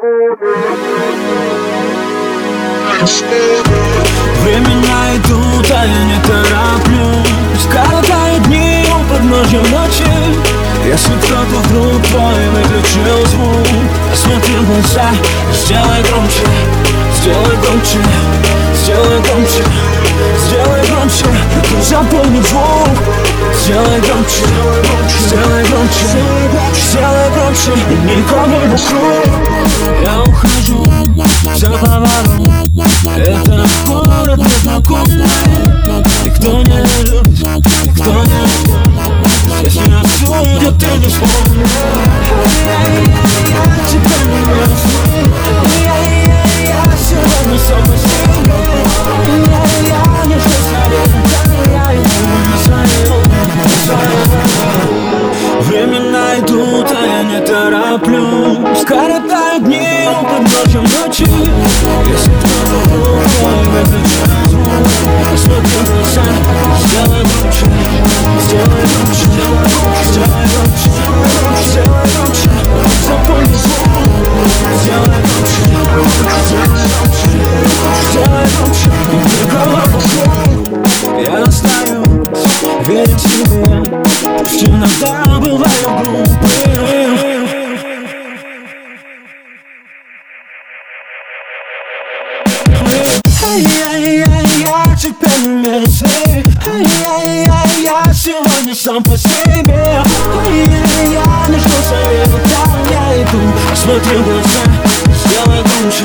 Времена идут, а я не тороплюсь. Коротаю дни у подножья ночи Если кто-то вдруг твой выключил звук. Посмотри в глаза, сделай громче Сделай громче, сделай громче Сделай громче, ты запомни звук. Сделай громче, сделай громче Громче, никого вокруг Я ухожу за поворот Это город незнакомый. Никто не любит, никто не любит. Здесь не осудят, ты не вспомнишь идут, а я не тороплюсь. Коротаю дни у подножья ночи Если кто-то другой выключает звук Посмотри в глаза, сделай громче Сделай громче, сделай громче Сделай громче, запомни звук Сделай громче, сделай громче Сделай громче, никого вокруг Я остаюсь, верить себе Пусть иногда бываю Ай-яй-яй, я теперь не мерзей Ай-яй-яй, я сегодня сам по себе. Ай-яй, я не жду совета, там я иду? Смотри в глаза, сделай громче